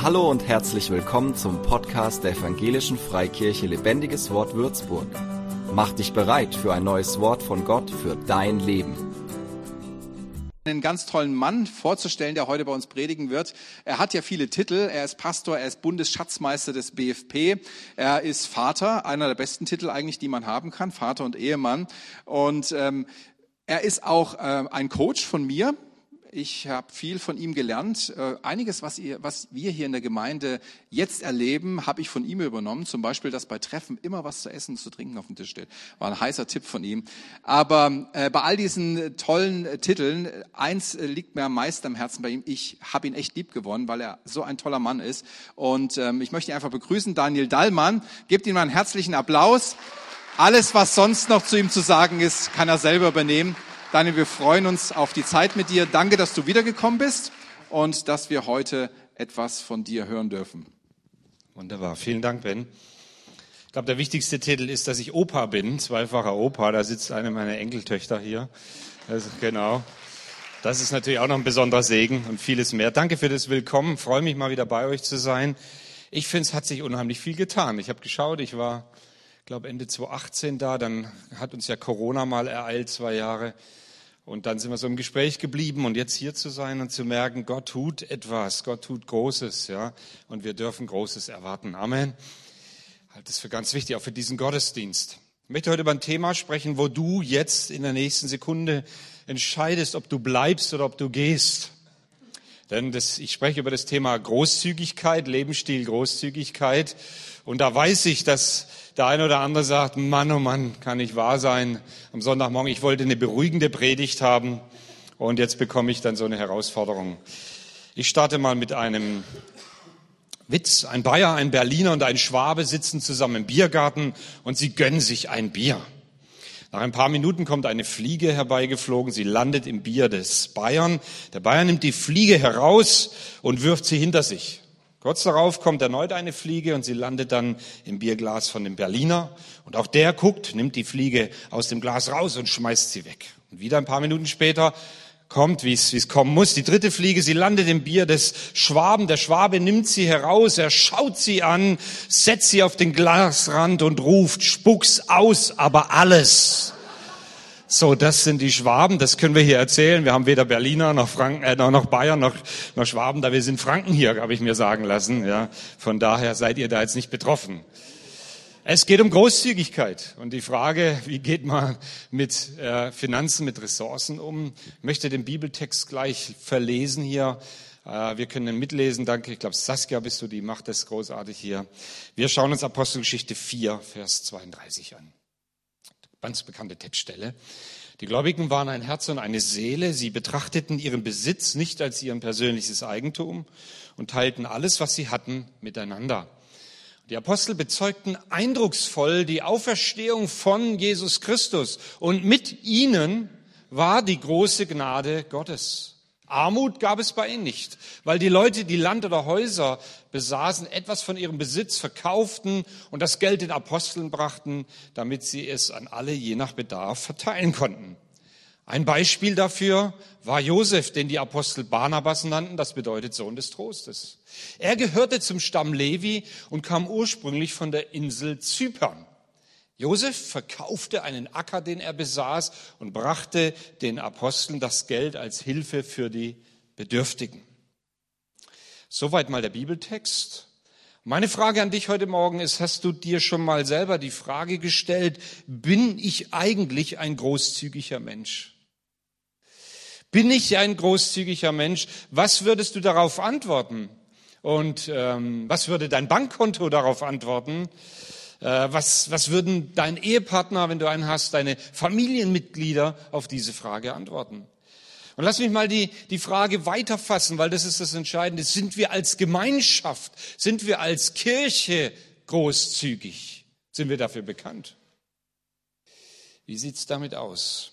Hallo und herzlich willkommen zum Podcast der Evangelischen Freikirche Lebendiges Wort Würzburg. Mach dich bereit für ein neues Wort von Gott für dein Leben. einen ganz tollen Mann vorzustellen, der heute bei uns predigen wird. Er hat ja viele Titel. Er ist Pastor, er ist Bundesschatzmeister des BFP. Er ist Vater, einer der besten Titel eigentlich, die man haben kann, Vater und Ehemann. Und ähm, er ist auch äh, ein Coach von mir. Ich habe viel von ihm gelernt. Äh, einiges, was, ihr, was wir hier in der Gemeinde jetzt erleben, habe ich von ihm übernommen. Zum Beispiel, dass bei Treffen immer was zu essen und zu trinken auf dem Tisch steht. War ein heißer Tipp von ihm. Aber äh, bei all diesen tollen äh, Titeln, eins liegt mir am meisten am Herzen bei ihm. Ich habe ihn echt lieb gewonnen, weil er so ein toller Mann ist. Und ähm, ich möchte ihn einfach begrüßen, Daniel Dallmann. Gebt ihm mal einen herzlichen Applaus. Alles, was sonst noch zu ihm zu sagen ist, kann er selber übernehmen. Daniel, wir freuen uns auf die Zeit mit dir. Danke, dass du wiedergekommen bist und dass wir heute etwas von dir hören dürfen. Wunderbar. Vielen Dank, Ben. Ich glaube, der wichtigste Titel ist, dass ich Opa bin, zweifacher Opa. Da sitzt eine meiner Enkeltöchter hier. Also, genau. Das ist natürlich auch noch ein besonderer Segen und vieles mehr. Danke für das Willkommen. Ich freue mich mal wieder bei euch zu sein. Ich finde, es hat sich unheimlich viel getan. Ich habe geschaut, ich war, glaube Ende 2018 da, dann hat uns ja Corona mal ereilt, zwei Jahre. Und dann sind wir so im Gespräch geblieben und jetzt hier zu sein und zu merken, Gott tut etwas, Gott tut Großes, ja. Und wir dürfen Großes erwarten. Amen. Halt das für ganz wichtig, auch für diesen Gottesdienst. Ich möchte heute über ein Thema sprechen, wo du jetzt in der nächsten Sekunde entscheidest, ob du bleibst oder ob du gehst. Denn das, ich spreche über das Thema Großzügigkeit, Lebensstil Großzügigkeit. Und da weiß ich, dass der eine oder andere sagt, Mann, oh Mann, kann nicht wahr sein. Am Sonntagmorgen, ich wollte eine beruhigende Predigt haben und jetzt bekomme ich dann so eine Herausforderung. Ich starte mal mit einem Witz. Ein Bayer, ein Berliner und ein Schwabe sitzen zusammen im Biergarten und sie gönnen sich ein Bier. Nach ein paar Minuten kommt eine Fliege herbeigeflogen. Sie landet im Bier des Bayern. Der Bayer nimmt die Fliege heraus und wirft sie hinter sich. Kurz darauf kommt erneut eine Fliege und sie landet dann im Bierglas von dem Berliner. Und auch der guckt, nimmt die Fliege aus dem Glas raus und schmeißt sie weg. Und wieder ein paar Minuten später kommt, wie es, wie es kommen muss. Die dritte Fliege, sie landet im Bier des Schwaben. Der Schwabe nimmt sie heraus, er schaut sie an, setzt sie auf den Glasrand und ruft, spuck's aus, aber alles. So, das sind die Schwaben, das können wir hier erzählen. Wir haben weder Berliner noch Franken, äh, noch Bayern noch, noch Schwaben, da wir sind Franken hier, habe ich mir sagen lassen. Ja, von daher seid ihr da jetzt nicht betroffen. Es geht um Großzügigkeit und die Frage, wie geht man mit äh, Finanzen, mit Ressourcen um? Ich möchte den Bibeltext gleich verlesen hier. Äh, wir können ihn mitlesen, danke. Ich glaube, Saskia bist du, die macht das großartig hier. Wir schauen uns Apostelgeschichte 4, Vers 32 an ganz bekannte Textstelle. Die Gläubigen waren ein Herz und eine Seele. Sie betrachteten ihren Besitz nicht als ihren persönliches Eigentum und teilten alles, was sie hatten, miteinander. Die Apostel bezeugten eindrucksvoll die Auferstehung von Jesus Christus und mit ihnen war die große Gnade Gottes. Armut gab es bei ihnen nicht, weil die Leute, die Land oder Häuser besaßen, etwas von ihrem Besitz verkauften und das Geld den Aposteln brachten, damit sie es an alle je nach Bedarf verteilen konnten. Ein Beispiel dafür war Josef, den die Apostel Barnabas nannten, das bedeutet Sohn des Trostes. Er gehörte zum Stamm Levi und kam ursprünglich von der Insel Zypern. Josef verkaufte einen Acker, den er besaß, und brachte den Aposteln das Geld als Hilfe für die Bedürftigen. Soweit mal der Bibeltext. Meine Frage an dich heute Morgen ist, hast du dir schon mal selber die Frage gestellt, bin ich eigentlich ein großzügiger Mensch? Bin ich ein großzügiger Mensch? Was würdest du darauf antworten? Und ähm, was würde dein Bankkonto darauf antworten? Äh, was, was würden dein Ehepartner, wenn du einen hast, deine Familienmitglieder auf diese Frage antworten? Und lass mich mal die, die Frage weiterfassen, weil das ist das Entscheidende. Sind wir als Gemeinschaft, sind wir als Kirche großzügig? Sind wir dafür bekannt? Wie sieht's damit aus?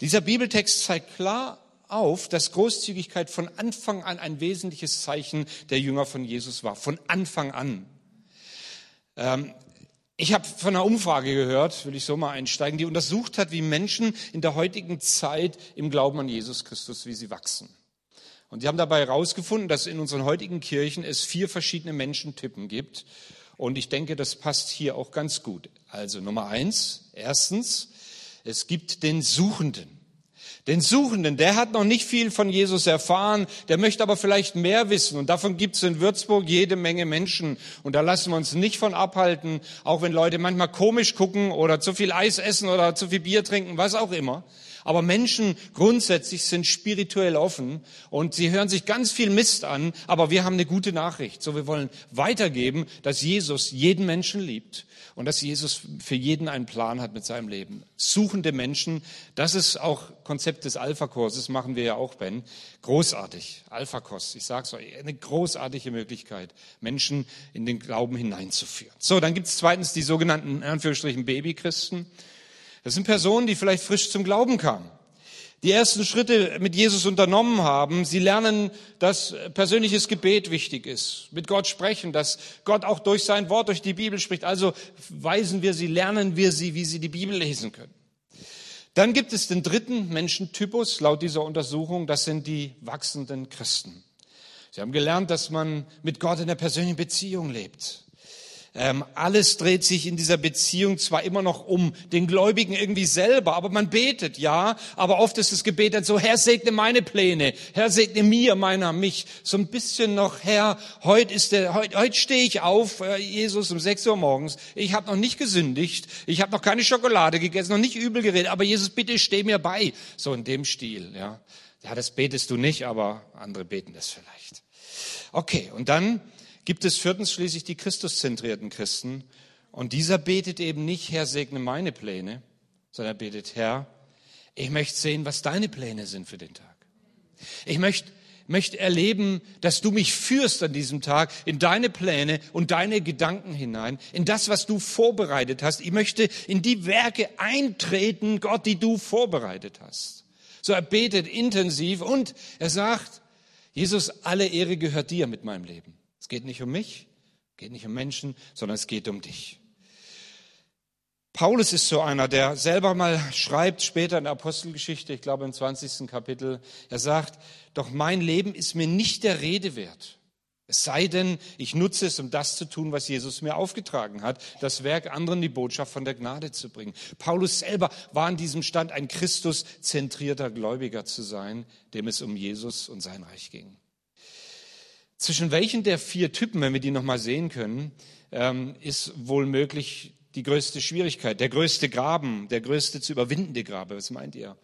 Dieser Bibeltext zeigt klar auf, dass Großzügigkeit von Anfang an ein wesentliches Zeichen der Jünger von Jesus war. Von Anfang an. Ähm, ich habe von einer Umfrage gehört, will ich so mal einsteigen, die untersucht hat, wie Menschen in der heutigen Zeit im Glauben an Jesus Christus, wie sie wachsen. Und die haben dabei herausgefunden, dass in unseren heutigen Kirchen es vier verschiedene Menschentypen gibt. Und ich denke, das passt hier auch ganz gut. Also Nummer eins, erstens, es gibt den Suchenden. Den Suchenden, der hat noch nicht viel von Jesus erfahren, der möchte aber vielleicht mehr wissen. Und davon gibt es in Würzburg jede Menge Menschen. Und da lassen wir uns nicht von abhalten, auch wenn Leute manchmal komisch gucken oder zu viel Eis essen oder zu viel Bier trinken, was auch immer. Aber Menschen grundsätzlich sind spirituell offen und sie hören sich ganz viel Mist an, aber wir haben eine gute Nachricht. So, wir wollen weitergeben, dass Jesus jeden Menschen liebt und dass Jesus für jeden einen Plan hat mit seinem Leben. Suchende Menschen, das ist auch Konzept des Alpha-Kurses, machen wir ja auch, Ben. Großartig, Alpha-Kurs, ich sag's euch, eine großartige Möglichkeit, Menschen in den Glauben hineinzuführen. So, dann gibt's zweitens die sogenannten, in Anführungsstrichen, Babychristen. Das sind Personen, die vielleicht frisch zum Glauben kamen, die ersten Schritte mit Jesus unternommen haben. Sie lernen, dass persönliches Gebet wichtig ist, mit Gott sprechen, dass Gott auch durch sein Wort, durch die Bibel spricht. Also weisen wir sie, lernen wir sie, wie sie die Bibel lesen können. Dann gibt es den dritten Menschentypus laut dieser Untersuchung, das sind die wachsenden Christen. Sie haben gelernt, dass man mit Gott in der persönlichen Beziehung lebt. Ähm, alles dreht sich in dieser Beziehung zwar immer noch um den Gläubigen irgendwie selber, aber man betet, ja. Aber oft ist das Gebet dann so, Herr, segne meine Pläne. Herr, segne mir, meiner, mich. So ein bisschen noch, Herr, heute ist der, heute, heute stehe ich auf, äh, Jesus, um 6 Uhr morgens. Ich habe noch nicht gesündigt. Ich habe noch keine Schokolade gegessen, noch nicht übel geredet. Aber Jesus, bitte steh mir bei. So in dem Stil, ja. Ja, das betest du nicht, aber andere beten das vielleicht. Okay, und dann gibt es viertens schließlich die Christuszentrierten Christen. Und dieser betet eben nicht, Herr, segne meine Pläne, sondern er betet, Herr, ich möchte sehen, was deine Pläne sind für den Tag. Ich möchte, möchte erleben, dass du mich führst an diesem Tag in deine Pläne und deine Gedanken hinein, in das, was du vorbereitet hast. Ich möchte in die Werke eintreten, Gott, die du vorbereitet hast. So er betet intensiv und er sagt, Jesus, alle Ehre gehört dir mit meinem Leben. Es geht nicht um mich, geht nicht um Menschen, sondern es geht um dich. Paulus ist so einer, der selber mal schreibt, später in der Apostelgeschichte, ich glaube im 20. Kapitel, er sagt, doch mein Leben ist mir nicht der Rede wert. Es sei denn, ich nutze es, um das zu tun, was Jesus mir aufgetragen hat, das Werk anderen die Botschaft von der Gnade zu bringen. Paulus selber war an diesem Stand, ein Christus-zentrierter Gläubiger zu sein, dem es um Jesus und sein Reich ging. Zwischen welchen der vier Typen, wenn wir die nochmal sehen können, ähm, ist wohl möglich die größte Schwierigkeit, der größte Graben, der größte zu überwindende Grabe. Was meint ihr?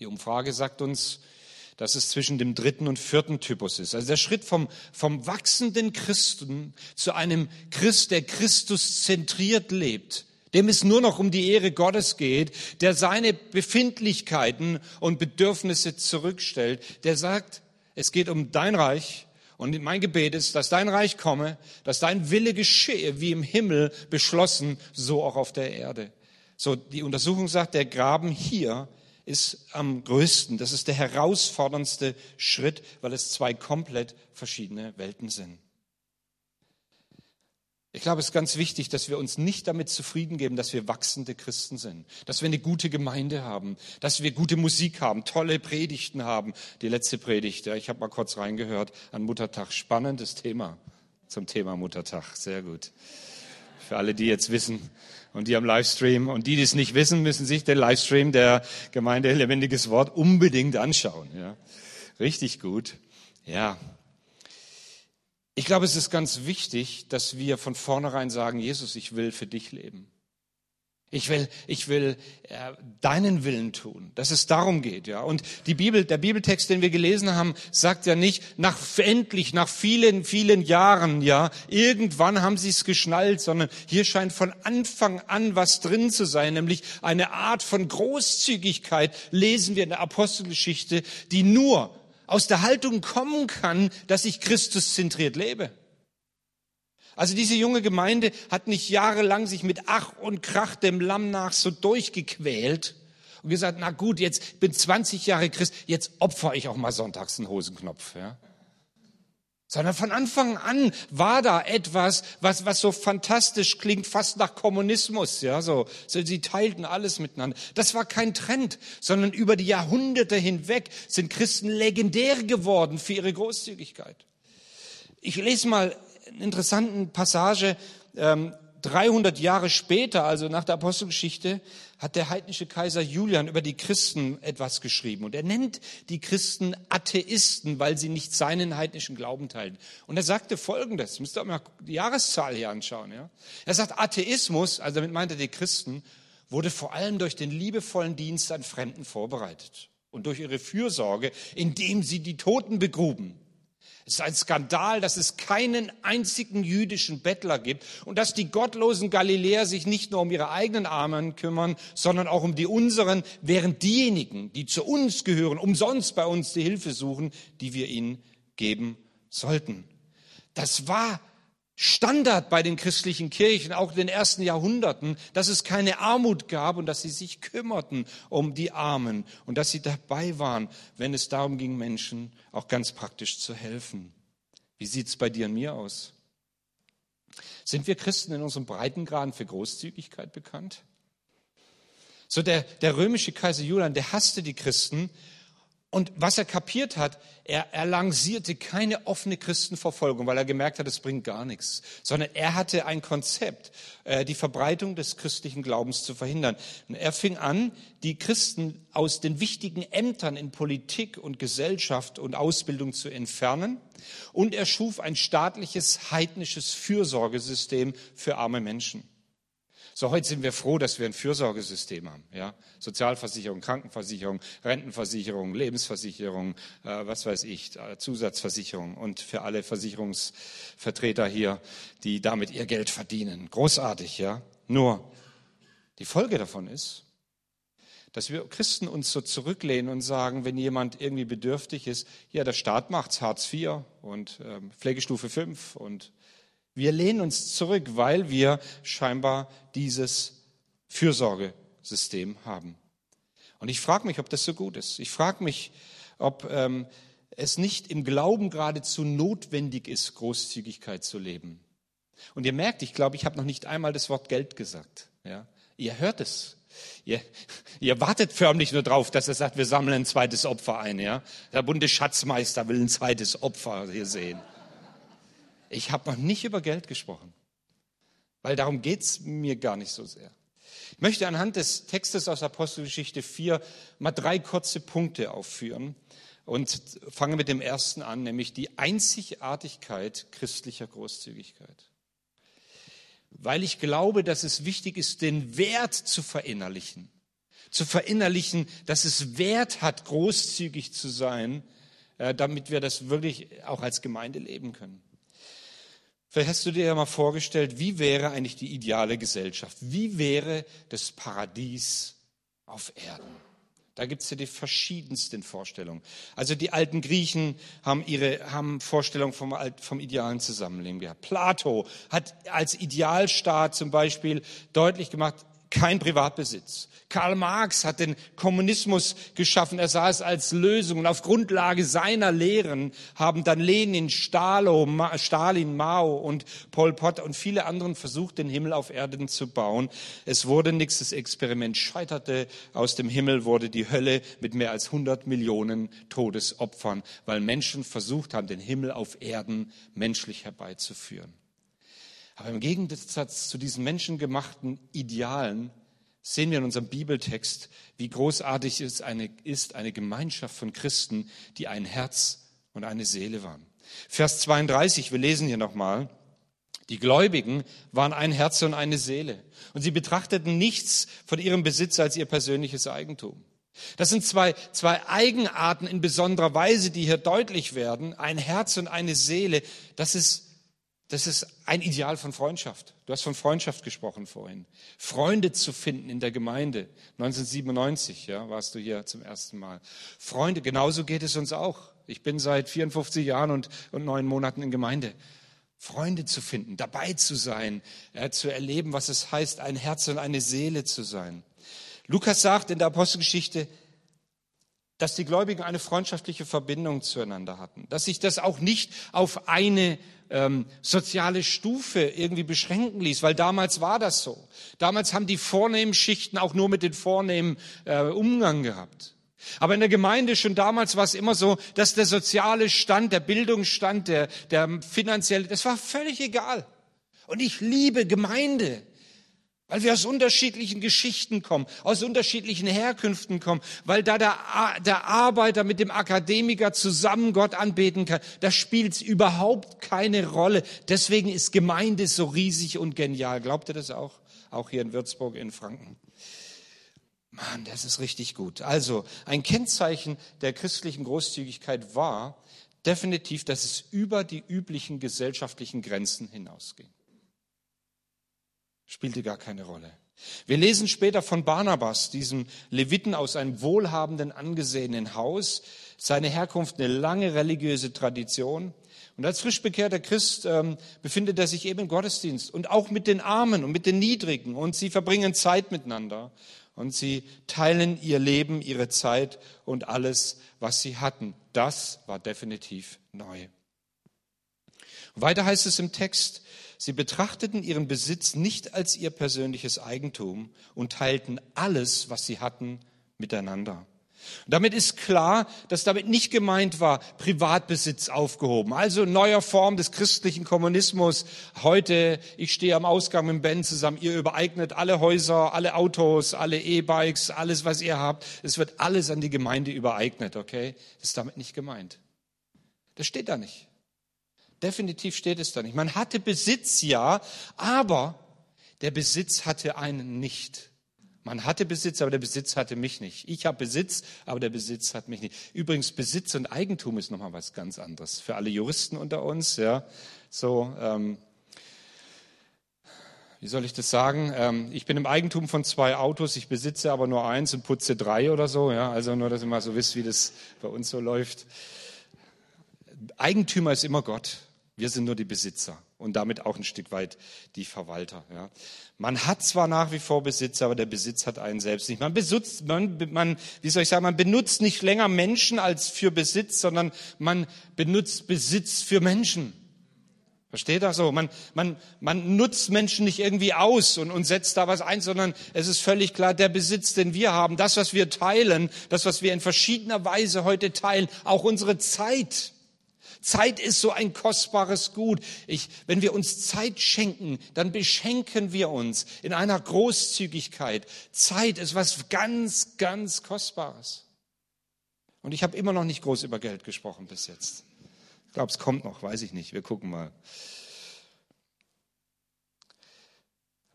Die Umfrage sagt uns, dass es zwischen dem dritten und vierten Typus ist. Also der Schritt vom, vom wachsenden Christen zu einem Christ, der Christus zentriert lebt, dem es nur noch um die Ehre Gottes geht, der seine Befindlichkeiten und Bedürfnisse zurückstellt, der sagt, es geht um dein Reich. Und mein Gebet ist, dass dein Reich komme, dass dein Wille geschehe, wie im Himmel beschlossen, so auch auf der Erde. So, die Untersuchung sagt, der Graben hier ist am größten. Das ist der herausforderndste Schritt, weil es zwei komplett verschiedene Welten sind. Ich glaube, es ist ganz wichtig, dass wir uns nicht damit zufrieden geben, dass wir wachsende Christen sind, dass wir eine gute Gemeinde haben, dass wir gute Musik haben, tolle Predigten haben. Die letzte Predigt, ich habe mal kurz reingehört an Muttertag, spannendes Thema zum Thema Muttertag, sehr gut. Für alle, die jetzt wissen und die am Livestream und die, die es nicht wissen, müssen sich den Livestream der Gemeinde Lebendiges Wort unbedingt anschauen. Ja, richtig gut. Ja, ich glaube, es ist ganz wichtig, dass wir von vornherein sagen, Jesus, ich will für dich leben. Ich will, ich will äh, deinen Willen tun, dass es darum geht, ja. Und die Bibel, der Bibeltext, den wir gelesen haben, sagt ja nicht nach endlich, nach vielen, vielen Jahren, ja, irgendwann haben sie es geschnallt, sondern hier scheint von Anfang an was drin zu sein, nämlich eine Art von Großzügigkeit lesen wir in der Apostelgeschichte, die nur aus der Haltung kommen kann, dass ich Christus zentriert lebe. Also diese junge Gemeinde hat nicht jahrelang sich mit Ach und Krach dem Lamm nach so durchgequält und gesagt, na gut, jetzt bin 20 Jahre Christ, jetzt opfer ich auch mal sonntags einen Hosenknopf. Ja? Sondern von Anfang an war da etwas, was, was so fantastisch klingt, fast nach Kommunismus, ja, so. so. Sie teilten alles miteinander. Das war kein Trend, sondern über die Jahrhunderte hinweg sind Christen legendär geworden für ihre Großzügigkeit. Ich lese mal eine interessante Passage, ähm, 300 Jahre später, also nach der Apostelgeschichte, hat der heidnische Kaiser Julian über die Christen etwas geschrieben. Und er nennt die Christen Atheisten, weil sie nicht seinen heidnischen Glauben teilen. Und er sagte Folgendes, müsst ihr mal die Jahreszahl hier anschauen. Ja? Er sagt, Atheismus, also damit meint er die Christen, wurde vor allem durch den liebevollen Dienst an Fremden vorbereitet und durch ihre Fürsorge, indem sie die Toten begruben. Es ist ein Skandal, dass es keinen einzigen jüdischen Bettler gibt und dass die gottlosen Galiläer sich nicht nur um ihre eigenen Armen kümmern, sondern auch um die unseren, während diejenigen, die zu uns gehören, umsonst bei uns die Hilfe suchen, die wir ihnen geben sollten. Das war Standard bei den christlichen Kirchen, auch in den ersten Jahrhunderten, dass es keine Armut gab und dass sie sich kümmerten um die Armen und dass sie dabei waren, wenn es darum ging, Menschen auch ganz praktisch zu helfen. Wie sieht es bei dir und mir aus? Sind wir Christen in unserem Breitengraden für Großzügigkeit bekannt? So der, der römische Kaiser Julian, der hasste die Christen und was er kapiert hat, er, er lancierte keine offene Christenverfolgung, weil er gemerkt hat, es bringt gar nichts, sondern er hatte ein Konzept, äh, die Verbreitung des christlichen Glaubens zu verhindern. Und er fing an, die Christen aus den wichtigen Ämtern in Politik und Gesellschaft und Ausbildung zu entfernen. Und er schuf ein staatliches heidnisches Fürsorgesystem für arme Menschen. So, heute sind wir froh, dass wir ein Fürsorgesystem haben. Ja? Sozialversicherung, Krankenversicherung, Rentenversicherung, Lebensversicherung, äh, was weiß ich, äh, Zusatzversicherung und für alle Versicherungsvertreter hier, die damit ihr Geld verdienen. Großartig, ja. Nur, die Folge davon ist, dass wir Christen uns so zurücklehnen und sagen, wenn jemand irgendwie bedürftig ist, ja, der Staat macht's Hartz IV und ähm, Pflegestufe 5 und wir lehnen uns zurück, weil wir scheinbar dieses Fürsorgesystem haben. Und ich frage mich, ob das so gut ist. Ich frage mich, ob ähm, es nicht im Glauben geradezu notwendig ist, Großzügigkeit zu leben. Und ihr merkt, ich glaube, ich habe noch nicht einmal das Wort Geld gesagt. Ja? Ihr hört es. Ihr, ihr wartet förmlich nur drauf, dass er sagt, wir sammeln ein zweites Opfer ein. Ja? Der Bundesschatzmeister will ein zweites Opfer hier sehen. Ich habe noch nicht über Geld gesprochen, weil darum geht's mir gar nicht so sehr. Ich möchte anhand des Textes aus Apostelgeschichte 4 mal drei kurze Punkte aufführen und fange mit dem ersten an, nämlich die Einzigartigkeit christlicher Großzügigkeit. Weil ich glaube, dass es wichtig ist, den Wert zu verinnerlichen. Zu verinnerlichen, dass es Wert hat, großzügig zu sein, äh, damit wir das wirklich auch als Gemeinde leben können. Vielleicht hast du dir ja mal vorgestellt, wie wäre eigentlich die ideale Gesellschaft? Wie wäre das Paradies auf Erden? Da gibt es ja die verschiedensten Vorstellungen. Also die alten Griechen haben ihre haben Vorstellungen vom, vom idealen Zusammenleben gehabt. Plato hat als Idealstaat zum Beispiel deutlich gemacht, kein Privatbesitz. Karl Marx hat den Kommunismus geschaffen. Er sah es als Lösung. Und auf Grundlage seiner Lehren haben dann Lenin, Stalin, Mao und Pol Pot und viele anderen versucht, den Himmel auf Erden zu bauen. Es wurde nichts. Das Experiment scheiterte. Aus dem Himmel wurde die Hölle mit mehr als 100 Millionen Todesopfern, weil Menschen versucht haben, den Himmel auf Erden menschlich herbeizuführen. Aber im Gegensatz zu diesen menschengemachten Idealen sehen wir in unserem Bibeltext, wie großartig es eine, ist, eine Gemeinschaft von Christen, die ein Herz und eine Seele waren. Vers 32, wir lesen hier nochmal. Die Gläubigen waren ein Herz und eine Seele. Und sie betrachteten nichts von ihrem Besitz als ihr persönliches Eigentum. Das sind zwei, zwei Eigenarten in besonderer Weise, die hier deutlich werden. Ein Herz und eine Seele. Das ist das ist ein Ideal von Freundschaft. Du hast von Freundschaft gesprochen vorhin. Freunde zu finden in der Gemeinde. 1997 ja, warst du hier zum ersten Mal. Freunde, genauso geht es uns auch. Ich bin seit 54 Jahren und, und neun Monaten in Gemeinde. Freunde zu finden, dabei zu sein, ja, zu erleben, was es heißt, ein Herz und eine Seele zu sein. Lukas sagt in der Apostelgeschichte, dass die Gläubigen eine freundschaftliche Verbindung zueinander hatten, dass sich das auch nicht auf eine ähm, soziale Stufe irgendwie beschränken ließ, weil damals war das so. Damals haben die vornehmen Schichten auch nur mit den vornehmen äh, Umgang gehabt. Aber in der Gemeinde schon damals war es immer so, dass der soziale Stand, der Bildungsstand, der, der finanzielle, das war völlig egal. Und ich liebe Gemeinde. Weil wir aus unterschiedlichen Geschichten kommen, aus unterschiedlichen Herkünften kommen, weil da der, der Arbeiter mit dem Akademiker zusammen Gott anbeten kann, da spielt überhaupt keine Rolle. Deswegen ist Gemeinde so riesig und genial. Glaubt ihr das auch? Auch hier in Würzburg, in Franken. Mann, das ist richtig gut. Also, ein Kennzeichen der christlichen Großzügigkeit war definitiv, dass es über die üblichen gesellschaftlichen Grenzen hinausging spielte gar keine Rolle. Wir lesen später von Barnabas, diesem Leviten aus einem wohlhabenden, angesehenen Haus, seine Herkunft eine lange religiöse Tradition. Und als frisch bekehrter Christ ähm, befindet er sich eben im Gottesdienst und auch mit den Armen und mit den Niedrigen. Und sie verbringen Zeit miteinander und sie teilen ihr Leben, ihre Zeit und alles, was sie hatten. Das war definitiv neu. Weiter heißt es im Text, Sie betrachteten ihren Besitz nicht als ihr persönliches Eigentum und teilten alles, was sie hatten, miteinander. Und damit ist klar, dass damit nicht gemeint war, Privatbesitz aufgehoben. Also neuer Form des christlichen Kommunismus. Heute, ich stehe am Ausgang mit Ben zusammen, ihr übereignet alle Häuser, alle Autos, alle E-Bikes, alles, was ihr habt. Es wird alles an die Gemeinde übereignet, okay? Das ist damit nicht gemeint. Das steht da nicht. Definitiv steht es da nicht. Man hatte Besitz, ja, aber der Besitz hatte einen nicht. Man hatte Besitz, aber der Besitz hatte mich nicht. Ich habe Besitz, aber der Besitz hat mich nicht. Übrigens, Besitz und Eigentum ist nochmal was ganz anderes. Für alle Juristen unter uns, ja. So, ähm, wie soll ich das sagen? Ähm, ich bin im Eigentum von zwei Autos, ich besitze aber nur eins und putze drei oder so, ja. Also nur, dass ihr mal so wisst, wie das bei uns so läuft. Eigentümer ist immer Gott. Wir sind nur die Besitzer und damit auch ein Stück weit die Verwalter. Ja. Man hat zwar nach wie vor Besitz, aber der Besitz hat einen selbst nicht. Man besitzt, man, man, wie soll ich sagen, man benutzt nicht länger Menschen als für Besitz, sondern man benutzt Besitz für Menschen. Versteht das so? Man, man, man nutzt Menschen nicht irgendwie aus und, und setzt da was ein, sondern es ist völlig klar, der Besitz, den wir haben, das, was wir teilen, das, was wir in verschiedener Weise heute teilen, auch unsere Zeit, Zeit ist so ein kostbares Gut. Ich, wenn wir uns Zeit schenken, dann beschenken wir uns in einer Großzügigkeit. Zeit ist was ganz, ganz Kostbares. Und ich habe immer noch nicht groß über Geld gesprochen bis jetzt. Ich glaube, es kommt noch, weiß ich nicht. Wir gucken mal.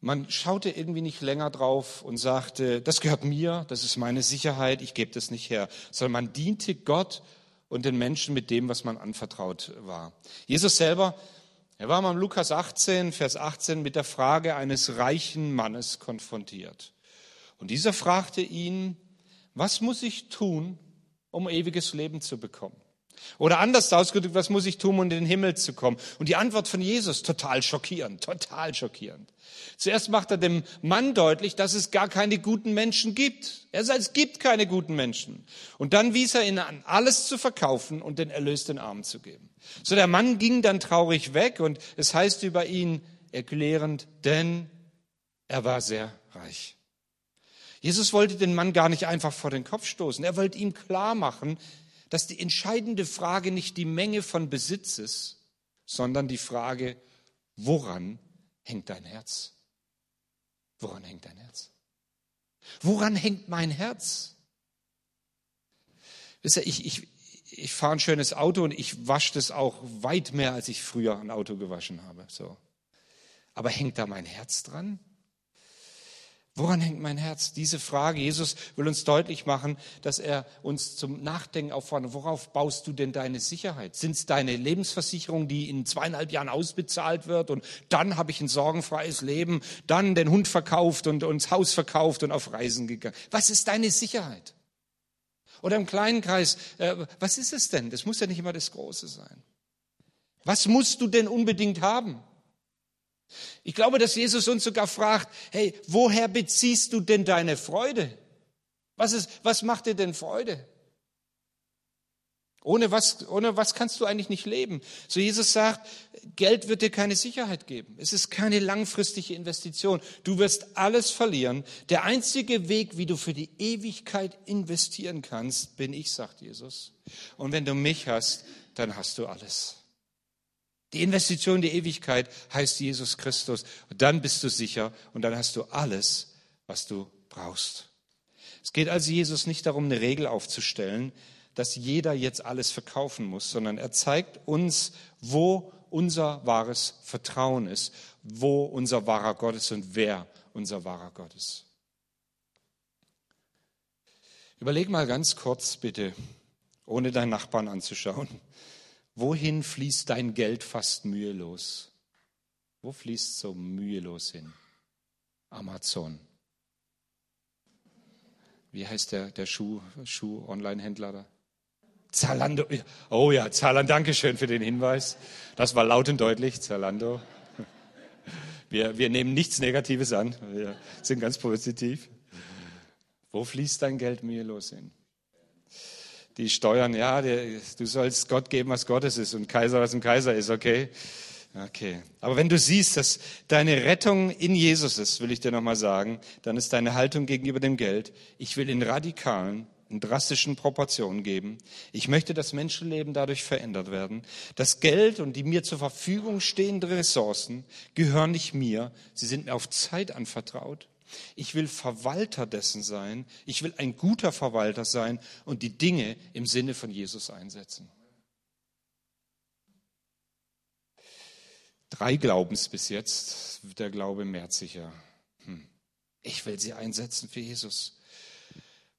Man schaute irgendwie nicht länger drauf und sagte, das gehört mir, das ist meine Sicherheit, ich gebe das nicht her, sondern man diente Gott und den Menschen mit dem, was man anvertraut war. Jesus selber, er war mal Lukas 18, Vers 18 mit der Frage eines reichen Mannes konfrontiert. Und dieser fragte ihn, was muss ich tun, um ewiges Leben zu bekommen? Oder anders ausgedrückt, was muss ich tun, um in den Himmel zu kommen? Und die Antwort von Jesus, total schockierend, total schockierend. Zuerst macht er dem Mann deutlich, dass es gar keine guten Menschen gibt. Er sagt, es gibt keine guten Menschen. Und dann wies er ihn an, alles zu verkaufen und den Erlös den Armen zu geben. So der Mann ging dann traurig weg und es heißt über ihn erklärend, denn er war sehr reich. Jesus wollte den Mann gar nicht einfach vor den Kopf stoßen. Er wollte ihm klar machen, dass die entscheidende Frage nicht die Menge von Besitz ist, sondern die Frage, woran hängt dein Herz? Woran hängt dein Herz? Woran hängt mein Herz? Wisst ihr, ich, ich, ich fahre ein schönes Auto und ich wasche das auch weit mehr, als ich früher ein Auto gewaschen habe. So. Aber hängt da mein Herz dran? Woran hängt mein Herz? Diese Frage. Jesus will uns deutlich machen, dass er uns zum Nachdenken auffordert. Worauf baust du denn deine Sicherheit? Sind es deine Lebensversicherung, die in zweieinhalb Jahren ausbezahlt wird und dann habe ich ein sorgenfreies Leben, dann den Hund verkauft und uns Haus verkauft und auf Reisen gegangen? Was ist deine Sicherheit? Oder im kleinen Kreis, äh, was ist es denn? Das muss ja nicht immer das Große sein. Was musst du denn unbedingt haben? Ich glaube, dass Jesus uns sogar fragt, hey, woher beziehst du denn deine Freude? Was, ist, was macht dir denn Freude? Ohne was, ohne was kannst du eigentlich nicht leben? So Jesus sagt, Geld wird dir keine Sicherheit geben. Es ist keine langfristige Investition. Du wirst alles verlieren. Der einzige Weg, wie du für die Ewigkeit investieren kannst, bin ich, sagt Jesus. Und wenn du mich hast, dann hast du alles. Die Investition in die Ewigkeit heißt Jesus Christus. Und dann bist du sicher und dann hast du alles, was du brauchst. Es geht also Jesus nicht darum, eine Regel aufzustellen, dass jeder jetzt alles verkaufen muss, sondern er zeigt uns, wo unser wahres Vertrauen ist, wo unser wahrer Gott ist und wer unser wahrer Gott ist. Überleg mal ganz kurz bitte, ohne deinen Nachbarn anzuschauen, wohin fließt dein Geld fast mühelos? Wo fließt so mühelos hin? Amazon. Wie heißt der, der Schuh, Schuh-Online-Händler da? Zalando. Oh ja, Zalando, danke schön für den Hinweis. Das war laut und deutlich, Zalando. Wir, wir nehmen nichts Negatives an. Wir sind ganz positiv. Wo fließt dein Geld mühelos hin? Die Steuern, ja, der, du sollst Gott geben, was Gottes ist und Kaiser, was ein Kaiser ist, okay? Okay. Aber wenn du siehst, dass deine Rettung in Jesus ist, will ich dir nochmal sagen, dann ist deine Haltung gegenüber dem Geld, ich will in radikalen, in drastischen Proportionen geben. Ich möchte, dass Menschenleben dadurch verändert werden. Das Geld und die mir zur Verfügung stehenden Ressourcen gehören nicht mir. Sie sind mir auf Zeit anvertraut. Ich will Verwalter dessen sein. Ich will ein guter Verwalter sein und die Dinge im Sinne von Jesus einsetzen. Drei Glaubens bis jetzt. Der Glaube mehrt sich ja. Hm. Ich will sie einsetzen für Jesus.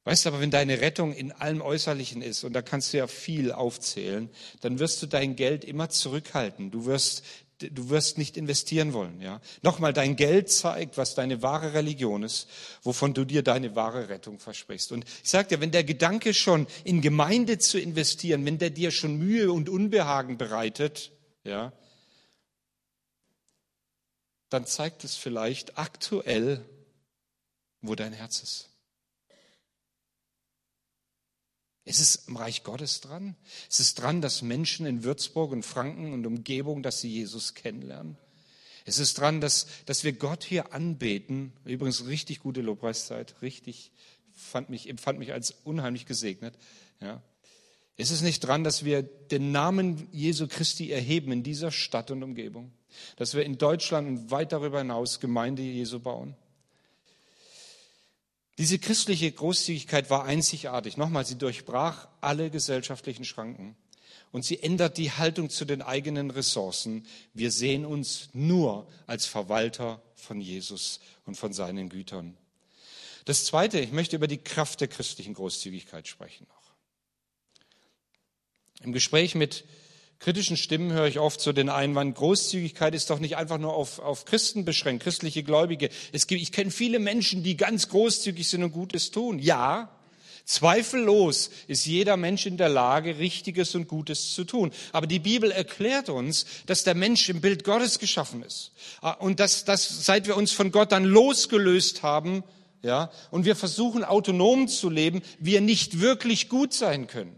Weißt du, aber wenn deine Rettung in allem Äußerlichen ist, und da kannst du ja viel aufzählen, dann wirst du dein Geld immer zurückhalten. Du wirst, du wirst nicht investieren wollen, ja. Nochmal, dein Geld zeigt, was deine wahre Religion ist, wovon du dir deine wahre Rettung versprichst. Und ich sag dir, wenn der Gedanke schon in Gemeinde zu investieren, wenn der dir schon Mühe und Unbehagen bereitet, ja, dann zeigt es vielleicht aktuell, wo dein Herz ist. Ist es im Reich Gottes dran? Ist es dran, dass Menschen in Würzburg und Franken und Umgebung, dass sie Jesus kennenlernen? Ist es dran, dass, dass wir Gott hier anbeten? Übrigens richtig gute Lobpreiszeit, richtig, fand mich, empfand mich als unheimlich gesegnet. Ja. Ist es nicht dran, dass wir den Namen Jesu Christi erheben in dieser Stadt und Umgebung? Dass wir in Deutschland und weit darüber hinaus Gemeinde Jesu bauen? Diese christliche Großzügigkeit war einzigartig. Nochmal, sie durchbrach alle gesellschaftlichen Schranken. Und sie ändert die Haltung zu den eigenen Ressourcen. Wir sehen uns nur als Verwalter von Jesus und von seinen Gütern. Das Zweite, ich möchte über die Kraft der christlichen Großzügigkeit sprechen. Noch. Im Gespräch mit kritischen Stimmen höre ich oft so den Einwand, Großzügigkeit ist doch nicht einfach nur auf, auf Christen beschränkt, christliche Gläubige. Es gibt, ich kenne viele Menschen, die ganz großzügig sind und Gutes tun. Ja, zweifellos ist jeder Mensch in der Lage, Richtiges und Gutes zu tun. Aber die Bibel erklärt uns, dass der Mensch im Bild Gottes geschaffen ist. Ah, und dass, dass seit wir uns von Gott dann losgelöst haben, ja, und wir versuchen autonom zu leben, wir nicht wirklich gut sein können.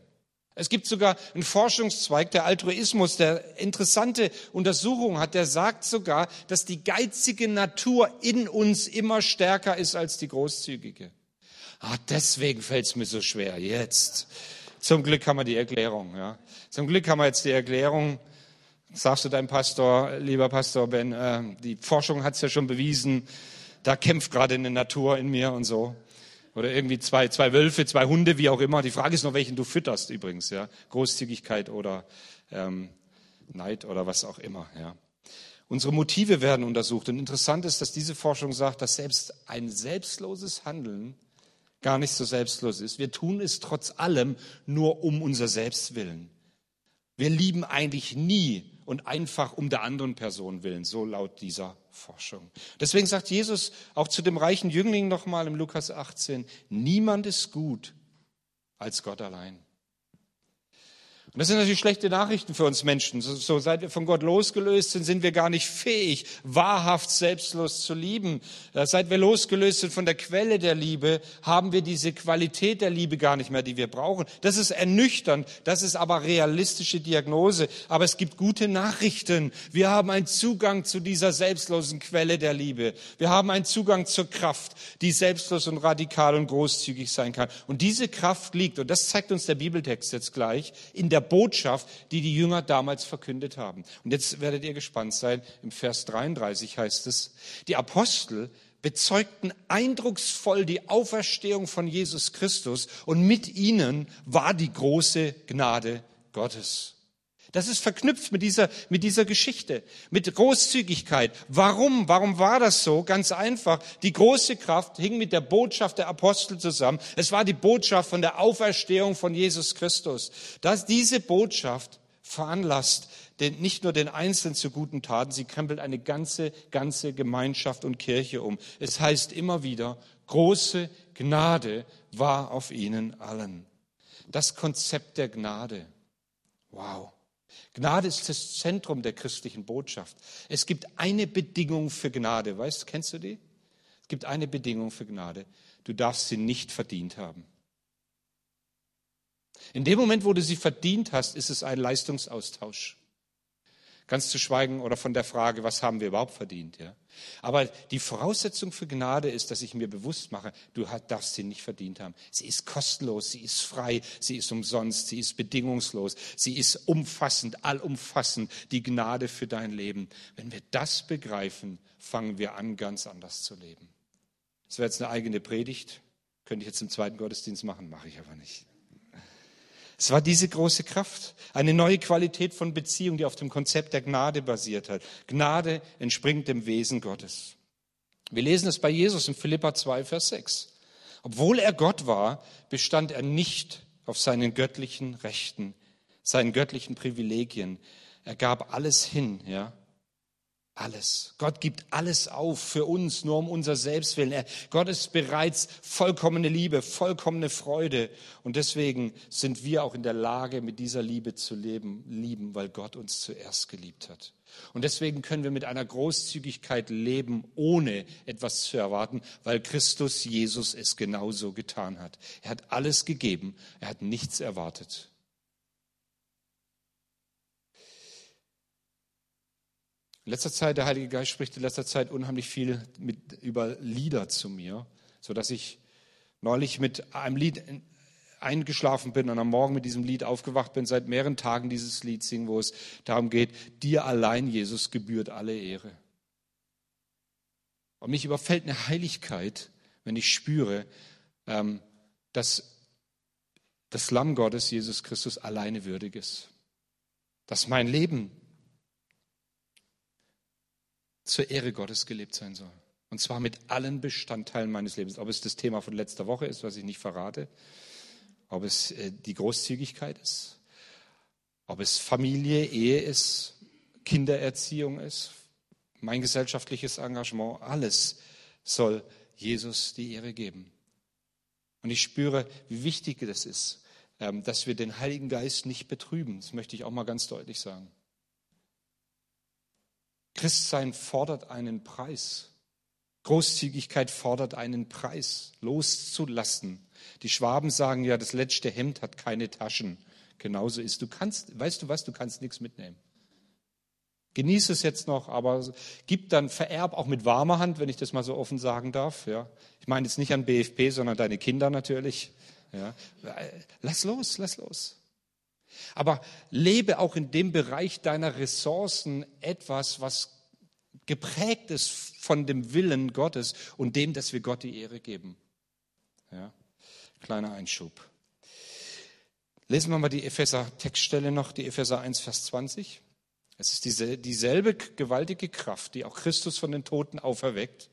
Es gibt sogar einen Forschungszweig, der Altruismus, der interessante Untersuchungen hat, der sagt sogar, dass die geizige Natur in uns immer stärker ist als die großzügige. Ah, deswegen fällt es mir so schwer jetzt. Zum Glück haben wir die Erklärung. Ja. Zum Glück haben wir jetzt die Erklärung. Sagst du deinem Pastor, lieber Pastor Ben, äh, die Forschung hat es ja schon bewiesen, da kämpft gerade eine Natur in mir und so. Oder irgendwie zwei, zwei Wölfe, zwei Hunde, wie auch immer. Die Frage ist noch, welchen du fütterst übrigens. Ja? Großzügigkeit oder ähm, Neid oder was auch immer. Ja? Unsere Motive werden untersucht. Und interessant ist, dass diese Forschung sagt, dass selbst ein selbstloses Handeln gar nicht so selbstlos ist. Wir tun es trotz allem nur um unser Selbstwillen. Wir lieben eigentlich nie und einfach um der anderen Person willen, so laut dieser Forschung. Deswegen sagt Jesus auch zu dem reichen Jüngling nochmal im Lukas 18, niemand ist gut als Gott allein. Und das sind natürlich schlechte Nachrichten für uns Menschen. So, so seit wir von Gott losgelöst sind, sind wir gar nicht fähig, wahrhaft selbstlos zu lieben. Äh, seit wir losgelöst sind von der Quelle der Liebe, haben wir diese Qualität der Liebe gar nicht mehr, die wir brauchen. Das ist ernüchternd. Das ist aber realistische Diagnose. Aber es gibt gute Nachrichten. Wir haben einen Zugang zu dieser selbstlosen Quelle der Liebe. Wir haben einen Zugang zur Kraft, die selbstlos und radikal und großzügig sein kann. Und diese Kraft liegt, und das zeigt uns der Bibeltext jetzt gleich, in der der Botschaft, die die Jünger damals verkündet haben. Und jetzt werdet ihr gespannt sein. Im Vers 33 heißt es, die Apostel bezeugten eindrucksvoll die Auferstehung von Jesus Christus und mit ihnen war die große Gnade Gottes. Das ist verknüpft mit dieser, mit dieser Geschichte, mit Großzügigkeit. Warum? Warum war das so? Ganz einfach. Die große Kraft hing mit der Botschaft der Apostel zusammen. Es war die Botschaft von der Auferstehung von Jesus Christus. Dass diese Botschaft veranlasst denn nicht nur den Einzelnen zu guten Taten, sie krempelt eine ganze, ganze Gemeinschaft und Kirche um. Es heißt immer wieder, große Gnade war auf ihnen allen. Das Konzept der Gnade. Wow. Gnade ist das Zentrum der christlichen Botschaft. Es gibt eine Bedingung für Gnade. Weißt, kennst du die? Es gibt eine Bedingung für Gnade. Du darfst sie nicht verdient haben. In dem Moment, wo du sie verdient hast, ist es ein Leistungsaustausch. Ganz zu schweigen oder von der Frage, was haben wir überhaupt verdient, ja? Aber die Voraussetzung für Gnade ist, dass ich mir bewusst mache, du darfst sie nicht verdient haben. Sie ist kostenlos, sie ist frei, sie ist umsonst, sie ist bedingungslos, sie ist umfassend, allumfassend, die Gnade für dein Leben. Wenn wir das begreifen, fangen wir an, ganz anders zu leben. Das wäre jetzt eine eigene Predigt, könnte ich jetzt im zweiten Gottesdienst machen, mache ich aber nicht. Es war diese große Kraft, eine neue Qualität von Beziehung, die auf dem Konzept der Gnade basiert hat. Gnade entspringt dem Wesen Gottes. Wir lesen es bei Jesus in Philippa 2, Vers 6. Obwohl er Gott war, bestand er nicht auf seinen göttlichen Rechten, seinen göttlichen Privilegien. Er gab alles hin, ja, alles. Gott gibt alles auf für uns, nur um unser Selbstwillen. Er, Gott ist bereits vollkommene Liebe, vollkommene Freude. Und deswegen sind wir auch in der Lage, mit dieser Liebe zu leben, lieben, weil Gott uns zuerst geliebt hat. Und deswegen können wir mit einer Großzügigkeit leben, ohne etwas zu erwarten, weil Christus Jesus es genauso getan hat. Er hat alles gegeben, er hat nichts erwartet. In letzter Zeit, der Heilige Geist spricht in letzter Zeit unheimlich viel mit, über Lieder zu mir, so dass ich neulich mit einem Lied eingeschlafen bin und am Morgen mit diesem Lied aufgewacht bin, seit mehreren Tagen dieses Lied singen, wo es darum geht, dir allein, Jesus, gebührt alle Ehre. Und mich überfällt eine Heiligkeit, wenn ich spüre, ähm, dass das Lamm Gottes, Jesus Christus, alleine würdig ist. Dass mein Leben zur Ehre Gottes gelebt sein soll. Und zwar mit allen Bestandteilen meines Lebens. Ob es das Thema von letzter Woche ist, was ich nicht verrate, ob es äh, die Großzügigkeit ist, ob es Familie, Ehe ist, Kindererziehung ist, mein gesellschaftliches Engagement, alles soll Jesus die Ehre geben. Und ich spüre, wie wichtig das ist, ähm, dass wir den Heiligen Geist nicht betrüben. Das möchte ich auch mal ganz deutlich sagen. Christsein fordert einen Preis. Großzügigkeit fordert einen Preis, loszulassen. Die Schwaben sagen ja, das letzte Hemd hat keine Taschen. Genauso ist. Du kannst, weißt du was, du kannst nichts mitnehmen. Genieße es jetzt noch, aber gib dann, vererb auch mit warmer Hand, wenn ich das mal so offen sagen darf. Ja. Ich meine jetzt nicht an BFP, sondern deine Kinder natürlich. Ja. Lass los, lass los. Aber lebe auch in dem Bereich deiner Ressourcen etwas, was geprägt ist von dem Willen Gottes und dem, dass wir Gott die Ehre geben. Ja, kleiner Einschub. Lesen wir mal die Epheser-Textstelle noch, die Epheser 1, Vers 20. Es ist dieselbe gewaltige Kraft, die auch Christus von den Toten auferweckt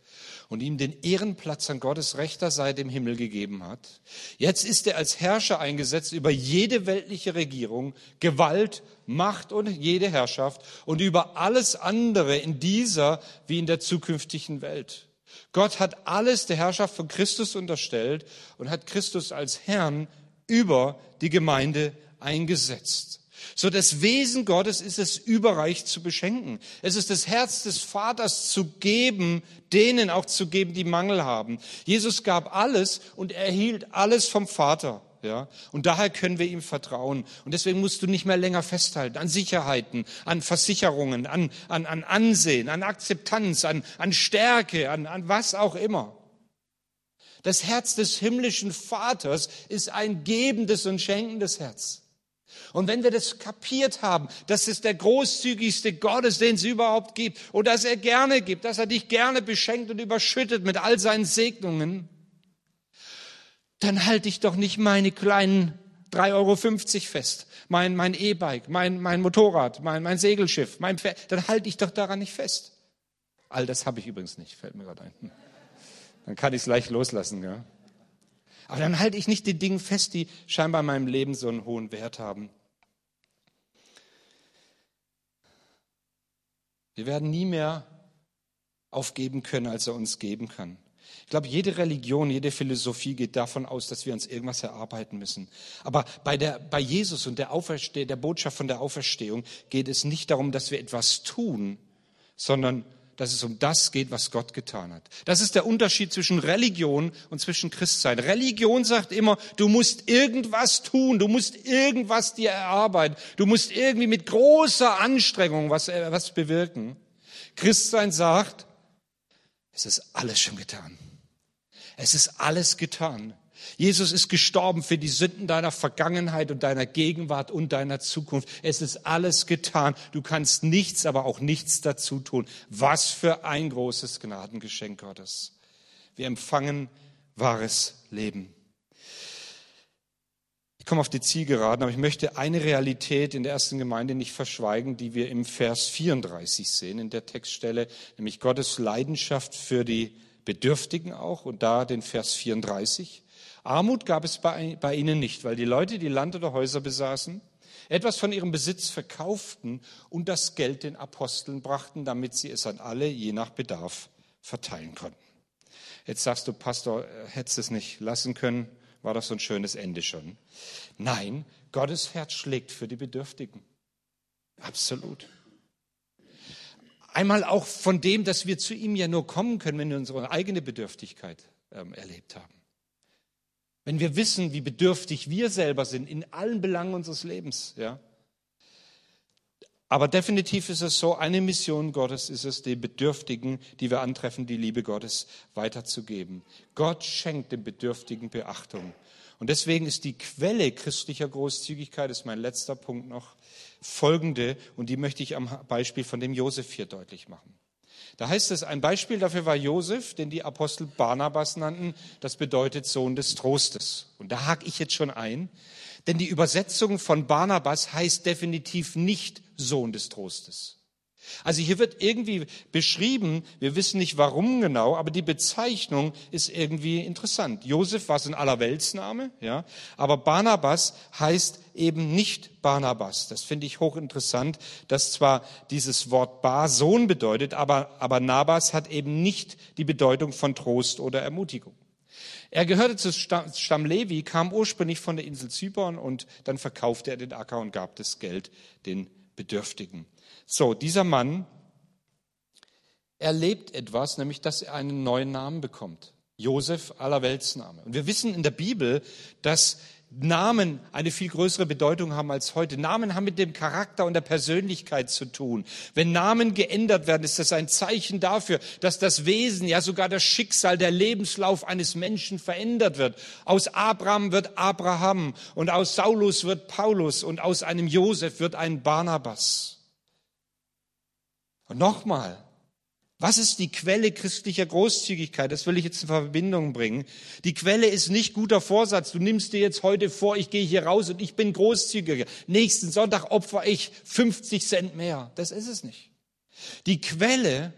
und ihm den Ehrenplatz an Gottes rechter Seite im Himmel gegeben hat. Jetzt ist er als Herrscher eingesetzt über jede weltliche Regierung, Gewalt, Macht und jede Herrschaft und über alles andere in dieser wie in der zukünftigen Welt. Gott hat alles der Herrschaft von Christus unterstellt und hat Christus als Herrn über die Gemeinde eingesetzt. So das Wesen Gottes ist es, überreich zu beschenken. Es ist das Herz des Vaters zu geben, denen auch zu geben, die Mangel haben. Jesus gab alles und erhielt alles vom Vater. Ja? Und daher können wir ihm vertrauen. Und deswegen musst du nicht mehr länger festhalten an Sicherheiten, an Versicherungen, an, an, an Ansehen, an Akzeptanz, an, an Stärke, an, an was auch immer. Das Herz des himmlischen Vaters ist ein gebendes und schenkendes Herz. Und wenn wir das kapiert haben, dass es der großzügigste Gott ist, den es überhaupt gibt, und dass er gerne gibt, dass er dich gerne beschenkt und überschüttet mit all seinen Segnungen, dann halte ich doch nicht meine kleinen 3,50 Euro fest, mein, mein E-Bike, mein, mein Motorrad, mein, mein Segelschiff, mein Pferd, dann halte ich doch daran nicht fest. All das habe ich übrigens nicht, fällt mir gerade ein. Dann kann ich es leicht loslassen. Ja? Aber dann halte ich nicht die Dinge fest, die scheinbar in meinem Leben so einen hohen Wert haben. Wir werden nie mehr aufgeben können, als er uns geben kann. Ich glaube, jede Religion, jede Philosophie geht davon aus, dass wir uns irgendwas erarbeiten müssen. Aber bei, der, bei Jesus und der, der Botschaft von der Auferstehung geht es nicht darum, dass wir etwas tun, sondern dass es um das geht, was Gott getan hat. Das ist der Unterschied zwischen Religion und zwischen Christsein. Religion sagt immer, du musst irgendwas tun, du musst irgendwas dir erarbeiten, du musst irgendwie mit großer Anstrengung was, äh, was bewirken. Christsein sagt, es ist alles schon getan. Es ist alles getan. Jesus ist gestorben für die Sünden deiner Vergangenheit und deiner Gegenwart und deiner Zukunft. Es ist alles getan. Du kannst nichts, aber auch nichts dazu tun. Was für ein großes Gnadengeschenk Gottes. Wir empfangen wahres Leben. Ich komme auf die Zielgeraden, aber ich möchte eine Realität in der ersten Gemeinde nicht verschweigen, die wir im Vers 34 sehen, in der Textstelle, nämlich Gottes Leidenschaft für die Bedürftigen auch und da den Vers 34. Armut gab es bei, bei ihnen nicht, weil die Leute, die Land oder Häuser besaßen, etwas von ihrem Besitz verkauften und das Geld den Aposteln brachten, damit sie es an alle je nach Bedarf verteilen konnten. Jetzt sagst du, Pastor, äh, hättest es nicht lassen können, war das so ein schönes Ende schon. Nein, Gottes Herz schlägt für die Bedürftigen. Absolut. Einmal auch von dem, dass wir zu ihm ja nur kommen können, wenn wir unsere eigene Bedürftigkeit ähm, erlebt haben. Wenn wir wissen, wie bedürftig wir selber sind in allen Belangen unseres Lebens, ja. Aber definitiv ist es so, eine Mission Gottes ist es, den Bedürftigen, die wir antreffen, die Liebe Gottes weiterzugeben. Gott schenkt den Bedürftigen Beachtung. Und deswegen ist die Quelle christlicher Großzügigkeit, ist mein letzter Punkt noch, folgende, und die möchte ich am Beispiel von dem Josef hier deutlich machen. Da heißt es, ein Beispiel dafür war Josef, den die Apostel Barnabas nannten. Das bedeutet Sohn des Trostes. Und da hake ich jetzt schon ein, denn die Übersetzung von Barnabas heißt definitiv nicht Sohn des Trostes. Also hier wird irgendwie beschrieben, wir wissen nicht warum genau, aber die Bezeichnung ist irgendwie interessant. Josef war sein Allerweltsname, ja, aber Barnabas heißt eben nicht Barnabas. Das finde ich hochinteressant, dass zwar dieses Wort Bar Sohn bedeutet, aber, aber Nabas hat eben nicht die Bedeutung von Trost oder Ermutigung. Er gehörte zu Stamm Levi, kam ursprünglich von der Insel Zypern und dann verkaufte er den Acker und gab das Geld den Bedürftigen. So, dieser Mann erlebt etwas, nämlich dass er einen neuen Namen bekommt. Josef Allerweltsname. Und wir wissen in der Bibel, dass Namen eine viel größere Bedeutung haben als heute. Namen haben mit dem Charakter und der Persönlichkeit zu tun. Wenn Namen geändert werden, ist das ein Zeichen dafür, dass das Wesen, ja sogar das Schicksal, der Lebenslauf eines Menschen verändert wird. Aus Abraham wird Abraham und aus Saulus wird Paulus und aus einem Josef wird ein Barnabas. Und nochmal, was ist die Quelle christlicher Großzügigkeit? Das will ich jetzt in Verbindung bringen. Die Quelle ist nicht guter Vorsatz. Du nimmst dir jetzt heute vor, ich gehe hier raus und ich bin großzügiger. Nächsten Sonntag opfer ich 50 Cent mehr. Das ist es nicht. Die Quelle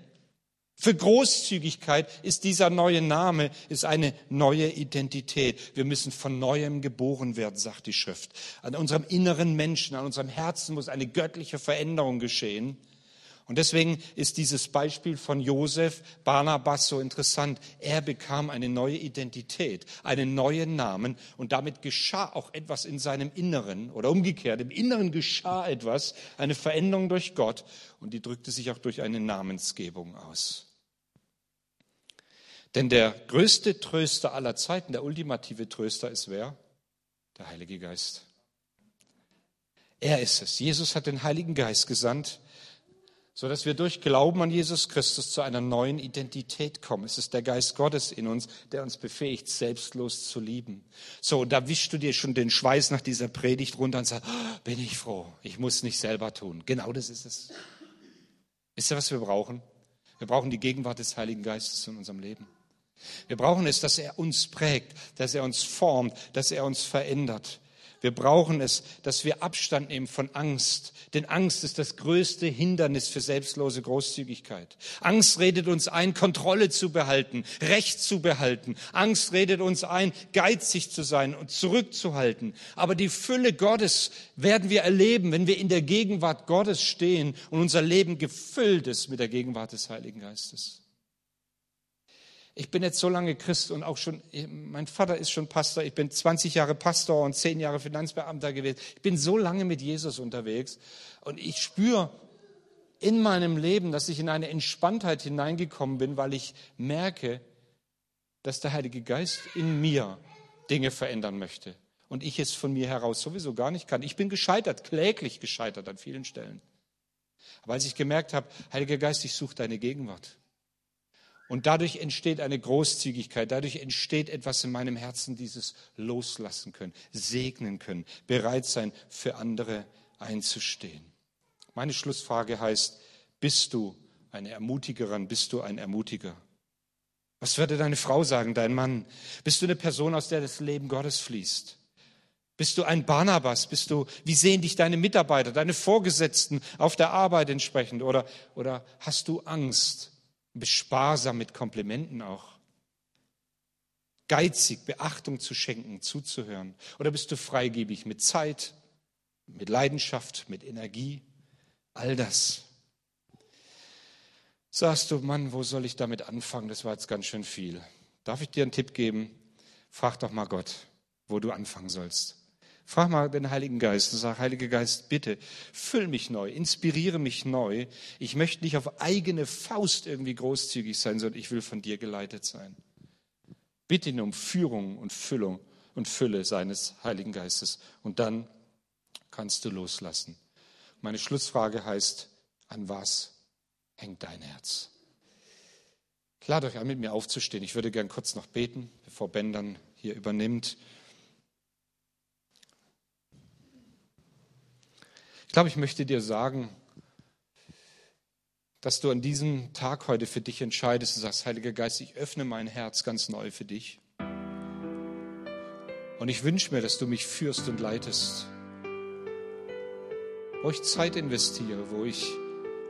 für Großzügigkeit ist dieser neue Name, ist eine neue Identität. Wir müssen von neuem geboren werden, sagt die Schrift. An unserem inneren Menschen, an unserem Herzen muss eine göttliche Veränderung geschehen. Und deswegen ist dieses Beispiel von Josef Barnabas so interessant. Er bekam eine neue Identität, einen neuen Namen und damit geschah auch etwas in seinem Inneren oder umgekehrt. Im Inneren geschah etwas, eine Veränderung durch Gott und die drückte sich auch durch eine Namensgebung aus. Denn der größte Tröster aller Zeiten, der ultimative Tröster ist wer? Der Heilige Geist. Er ist es. Jesus hat den Heiligen Geist gesandt so dass wir durch Glauben an Jesus Christus zu einer neuen Identität kommen. Es ist der Geist Gottes in uns, der uns befähigt, selbstlos zu lieben. So, und da wischst du dir schon den Schweiß nach dieser Predigt runter und sagst, oh, bin ich froh, ich muss nicht selber tun. Genau das ist es. Wisst ihr, was wir brauchen? Wir brauchen die Gegenwart des Heiligen Geistes in unserem Leben. Wir brauchen es, dass er uns prägt, dass er uns formt, dass er uns verändert. Wir brauchen es, dass wir Abstand nehmen von Angst. Denn Angst ist das größte Hindernis für selbstlose Großzügigkeit. Angst redet uns ein, Kontrolle zu behalten, Recht zu behalten. Angst redet uns ein, geizig zu sein und zurückzuhalten. Aber die Fülle Gottes werden wir erleben, wenn wir in der Gegenwart Gottes stehen und unser Leben gefüllt ist mit der Gegenwart des Heiligen Geistes. Ich bin jetzt so lange Christ und auch schon, mein Vater ist schon Pastor, ich bin 20 Jahre Pastor und 10 Jahre Finanzbeamter gewesen. Ich bin so lange mit Jesus unterwegs und ich spüre in meinem Leben, dass ich in eine Entspanntheit hineingekommen bin, weil ich merke, dass der Heilige Geist in mir Dinge verändern möchte und ich es von mir heraus sowieso gar nicht kann. Ich bin gescheitert, kläglich gescheitert an vielen Stellen. Aber als ich gemerkt habe, Heiliger Geist, ich suche deine Gegenwart. Und dadurch entsteht eine Großzügigkeit, dadurch entsteht etwas in meinem Herzen, dieses loslassen können, segnen können, bereit sein, für andere einzustehen. Meine Schlussfrage heißt, bist du eine Ermutigerin, bist du ein Ermutiger? Was würde deine Frau sagen, dein Mann? Bist du eine Person, aus der das Leben Gottes fließt? Bist du ein Barnabas? Bist du, wie sehen dich deine Mitarbeiter, deine Vorgesetzten auf der Arbeit entsprechend? Oder, oder hast du Angst, bist sparsam mit Komplimenten auch. Geizig, Beachtung zu schenken, zuzuhören. Oder bist du freigebig mit Zeit, mit Leidenschaft, mit Energie? All das. Sagst du, Mann, wo soll ich damit anfangen? Das war jetzt ganz schön viel. Darf ich dir einen Tipp geben? Frag doch mal Gott, wo du anfangen sollst. Frag mal den Heiligen Geist und sag, Heiliger Geist, bitte, füll mich neu, inspiriere mich neu. Ich möchte nicht auf eigene Faust irgendwie großzügig sein, sondern ich will von dir geleitet sein. Bitte ihn um Führung und Füllung und Fülle seines Heiligen Geistes. Und dann kannst du loslassen. Meine Schlussfrage heißt, an was hängt dein Herz? Lade euch an, mit mir aufzustehen. Ich würde gern kurz noch beten, bevor Ben dann hier übernimmt. Ich glaube, ich möchte dir sagen, dass du an diesem Tag heute für dich entscheidest und sagst, Heiliger Geist, ich öffne mein Herz ganz neu für dich. Und ich wünsche mir, dass du mich führst und leitest. Wo ich Zeit investiere, wo ich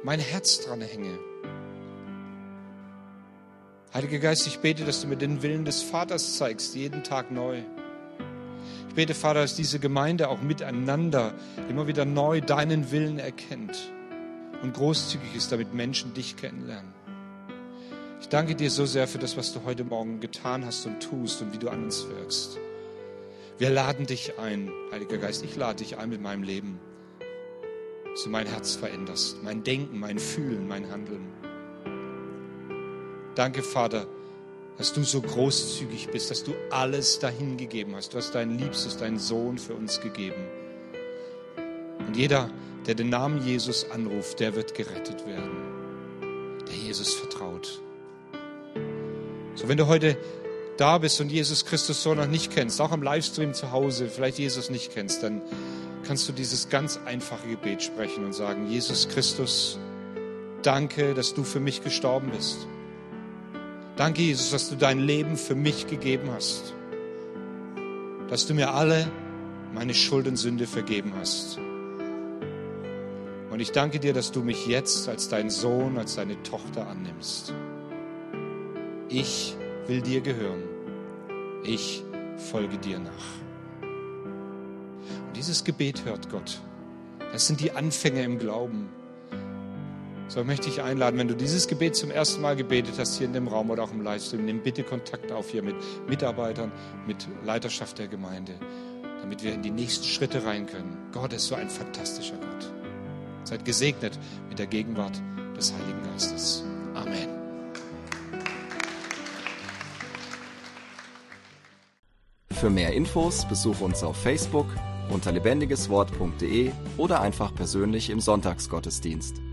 mein Herz dran hänge. Heiliger Geist, ich bete, dass du mir den Willen des Vaters zeigst, jeden Tag neu bete, Vater, dass diese Gemeinde auch miteinander immer wieder neu deinen Willen erkennt und großzügig ist, damit Menschen dich kennenlernen. Ich danke dir so sehr für das, was du heute Morgen getan hast und tust und wie du an uns wirkst. Wir laden dich ein, Heiliger Geist, ich lade dich ein mit meinem Leben, dass du mein Herz veränderst, mein Denken, mein Fühlen, mein Handeln. Danke, Vater, dass du so großzügig bist, dass du alles dahin gegeben hast. Du hast deinen Liebstes, deinen Sohn für uns gegeben. Und jeder, der den Namen Jesus anruft, der wird gerettet werden, der Jesus vertraut. So, wenn du heute da bist und Jesus Christus so noch nicht kennst, auch am Livestream zu Hause, vielleicht Jesus nicht kennst, dann kannst du dieses ganz einfache Gebet sprechen und sagen, Jesus Christus, danke, dass du für mich gestorben bist. Danke, Jesus, dass du dein Leben für mich gegeben hast. Dass du mir alle meine Schuld und Sünde vergeben hast. Und ich danke dir, dass du mich jetzt als dein Sohn, als deine Tochter annimmst. Ich will dir gehören. Ich folge dir nach. Und dieses Gebet hört Gott. Das sind die Anfänge im Glauben. So möchte ich einladen, wenn du dieses Gebet zum ersten Mal gebetet hast, hier in dem Raum oder auch im Livestream, nimm bitte Kontakt auf hier mit Mitarbeitern, mit Leiterschaft der Gemeinde, damit wir in die nächsten Schritte rein können. Gott ist so ein fantastischer Gott. Seid gesegnet mit der Gegenwart des Heiligen Geistes. Amen. Für mehr Infos besuche uns auf Facebook unter lebendigeswort.de oder einfach persönlich im Sonntagsgottesdienst.